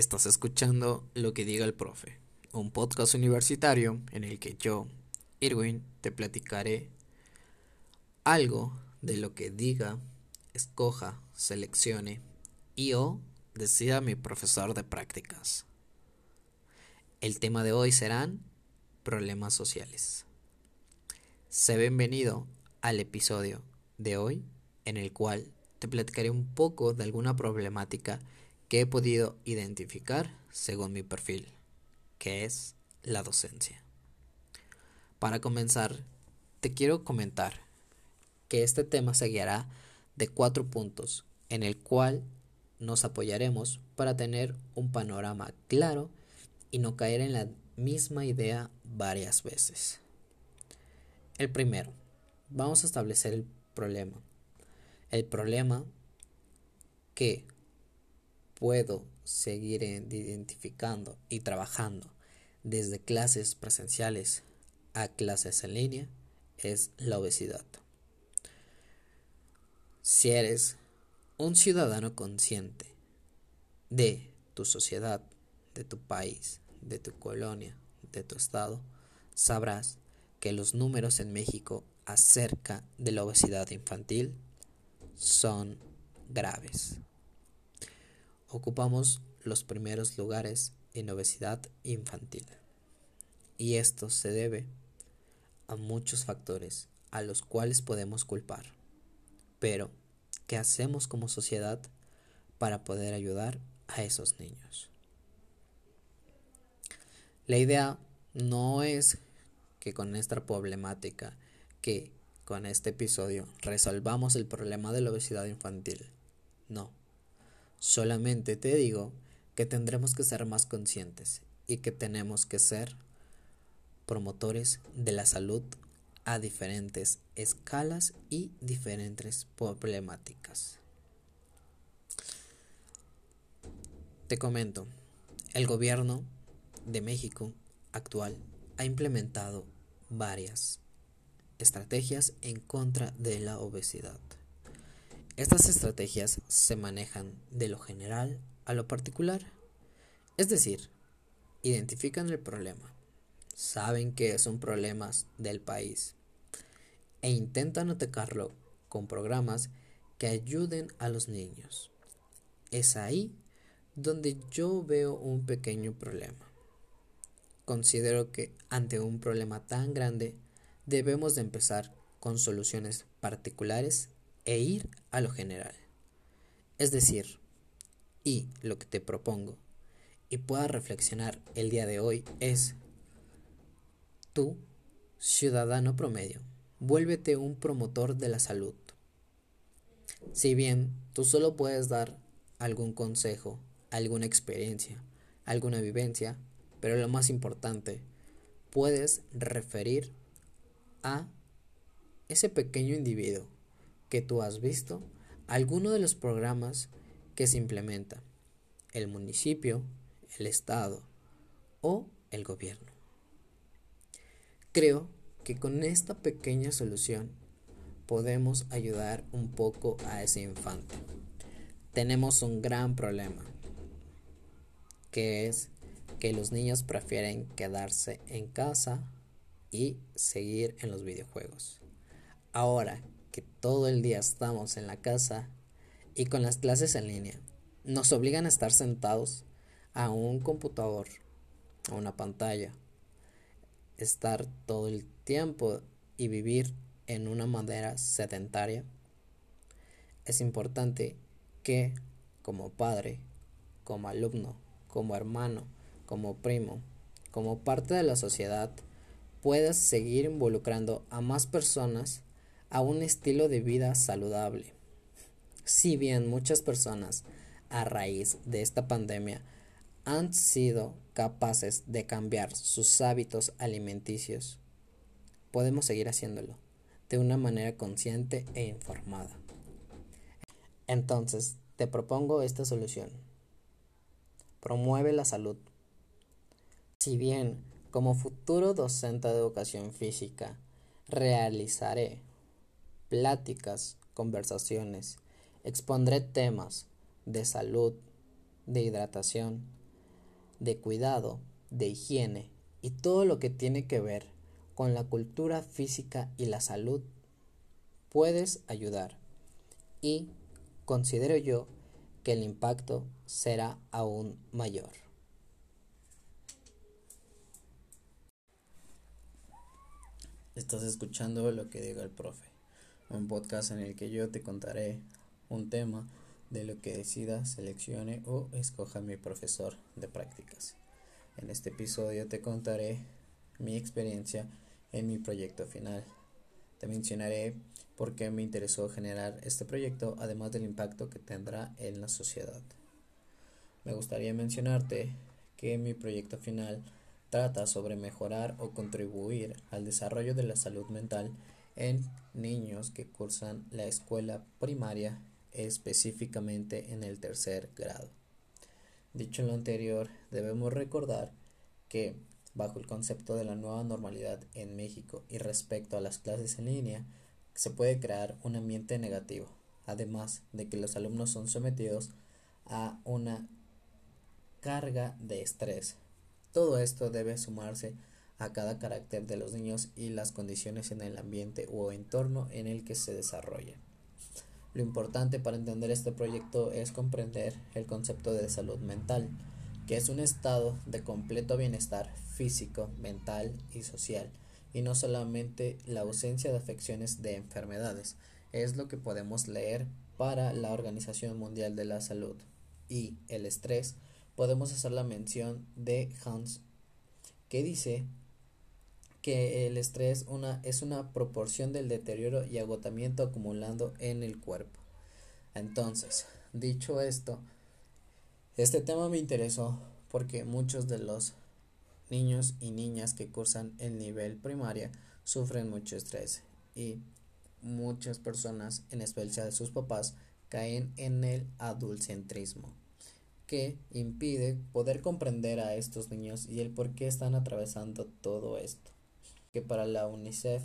Estás escuchando Lo que diga el profe, un podcast universitario en el que yo, Irwin, te platicaré algo de lo que diga, escoja, seleccione y o decida mi profesor de prácticas. El tema de hoy serán problemas sociales. Sé bienvenido al episodio de hoy en el cual te platicaré un poco de alguna problemática que he podido identificar según mi perfil, que es la docencia. Para comenzar, te quiero comentar que este tema se guiará de cuatro puntos en el cual nos apoyaremos para tener un panorama claro y no caer en la misma idea varias veces. El primero, vamos a establecer el problema. El problema que puedo seguir identificando y trabajando desde clases presenciales a clases en línea es la obesidad. Si eres un ciudadano consciente de tu sociedad, de tu país, de tu colonia, de tu estado, sabrás que los números en México acerca de la obesidad infantil son graves ocupamos los primeros lugares en obesidad infantil. Y esto se debe a muchos factores a los cuales podemos culpar. Pero, ¿qué hacemos como sociedad para poder ayudar a esos niños? La idea no es que con esta problemática, que con este episodio resolvamos el problema de la obesidad infantil. No. Solamente te digo que tendremos que ser más conscientes y que tenemos que ser promotores de la salud a diferentes escalas y diferentes problemáticas. Te comento, el gobierno de México actual ha implementado varias estrategias en contra de la obesidad. Estas estrategias se manejan de lo general a lo particular. Es decir, identifican el problema, saben que son problemas del país e intentan atacarlo con programas que ayuden a los niños. Es ahí donde yo veo un pequeño problema. Considero que ante un problema tan grande debemos de empezar con soluciones particulares e ir a lo general. Es decir, y lo que te propongo y pueda reflexionar el día de hoy es, tú, ciudadano promedio, vuélvete un promotor de la salud. Si bien tú solo puedes dar algún consejo, alguna experiencia, alguna vivencia, pero lo más importante, puedes referir a ese pequeño individuo que tú has visto alguno de los programas que se implementa el municipio, el estado o el gobierno. Creo que con esta pequeña solución podemos ayudar un poco a ese infante. Tenemos un gran problema, que es que los niños prefieren quedarse en casa y seguir en los videojuegos. Ahora que todo el día estamos en la casa y con las clases en línea, nos obligan a estar sentados a un computador, a una pantalla, estar todo el tiempo y vivir en una manera sedentaria, es importante que como padre, como alumno, como hermano, como primo, como parte de la sociedad, puedas seguir involucrando a más personas a un estilo de vida saludable. Si bien muchas personas a raíz de esta pandemia han sido capaces de cambiar sus hábitos alimenticios, podemos seguir haciéndolo de una manera consciente e informada. Entonces, te propongo esta solución. Promueve la salud. Si bien como futuro docente de educación física realizaré pláticas, conversaciones, expondré temas de salud, de hidratación, de cuidado, de higiene y todo lo que tiene que ver con la cultura física y la salud, puedes ayudar. Y considero yo que el impacto será aún mayor. Estás escuchando lo que diga el profe, un podcast en el que yo te contaré un tema de lo que decida, seleccione o escoja mi profesor de prácticas. En este episodio te contaré mi experiencia en mi proyecto final. Te mencionaré por qué me interesó generar este proyecto, además del impacto que tendrá en la sociedad. Me gustaría mencionarte que mi proyecto final trata sobre mejorar o contribuir al desarrollo de la salud mental en niños que cursan la escuela primaria, específicamente en el tercer grado. Dicho lo anterior, debemos recordar que, bajo el concepto de la nueva normalidad en México y respecto a las clases en línea, se puede crear un ambiente negativo, además de que los alumnos son sometidos a una carga de estrés. Todo esto debe sumarse a cada carácter de los niños y las condiciones en el ambiente o entorno en el que se desarrollan. Lo importante para entender este proyecto es comprender el concepto de salud mental, que es un estado de completo bienestar físico, mental y social, y no solamente la ausencia de afecciones de enfermedades, es lo que podemos leer para la Organización Mundial de la Salud. Y el estrés, podemos hacer la mención de Hans, que dice que el estrés una, es una proporción del deterioro y agotamiento acumulando en el cuerpo. Entonces, dicho esto, este tema me interesó porque muchos de los niños y niñas que cursan el nivel primaria sufren mucho estrés y muchas personas, en especial sus papás, caen en el adulcentrismo que impide poder comprender a estos niños y el por qué están atravesando todo esto que para la UNICEF